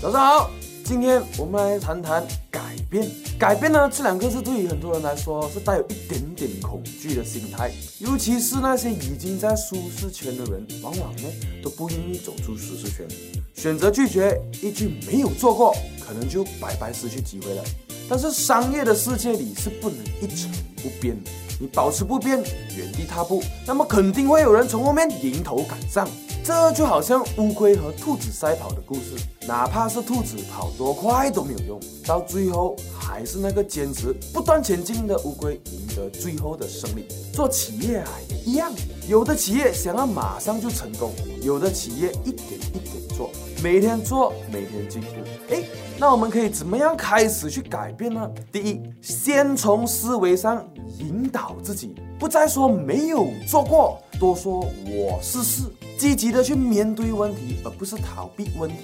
早上好，今天我们来谈谈改变。改变呢，这两个字对于很多人来说是带有一点点恐惧的心态，尤其是那些已经在舒适圈的人，往往呢都不愿意走出舒适圈，选择拒绝，一句没有做过，可能就白白失去机会了。但是商业的世界里是不能一成不变的，你保持不变，原地踏步，那么肯定会有人从后面迎头赶上。这就好像乌龟和兔子赛跑的故事，哪怕是兔子跑多快都没有用，到最后还是那个坚持不断前进的乌龟赢得最后的胜利。做企业啊也一样，有的企业想要马上就成功，有的企业一点一点做，每天做，每天进步。哎，那我们可以怎么样开始去改变呢？第一，先从思维上引导自己，不再说没有做过，多说我试试。积极的去面对问题，而不是逃避问题。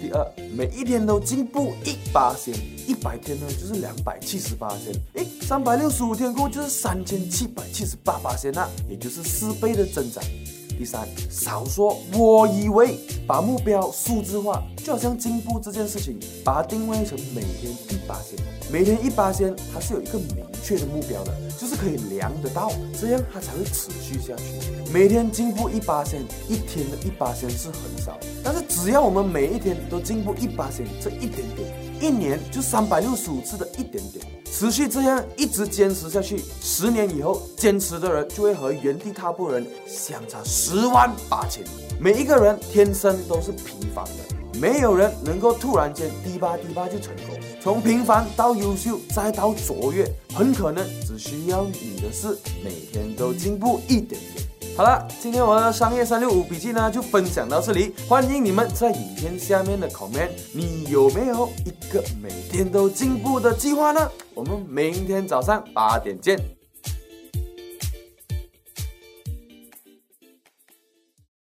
第二，每一天都进步一八千，一百天呢就是两百七十八千，诶，三百六十五天过就是三千七百七十八八千那也就是四倍的增长。第三，少说我以为，把目标数字化，就好像进步这件事情，把它定位成每天一八千，每天一八千，它是有一个明确的目标的，就是可以量得到，这样它才会持续下去。每天进步一八千，一天的一八千是很少，但是只要我们每一天都进步一八千，这一点点，一年就三百六十五次的一点点。持续这样一直坚持下去，十年以后，坚持的人就会和原地踏步人相差十万八千里。每一个人天生都是平凡的，没有人能够突然间滴吧滴吧就成功。从平凡到优秀，再到卓越，很可能只需要你的是每天都进步一点点。好了，今天我的商业三六五笔记呢就分享到这里。欢迎你们在影片下面的 comment，你有没有一个每天都进步的计划呢？我们明天早上八点见。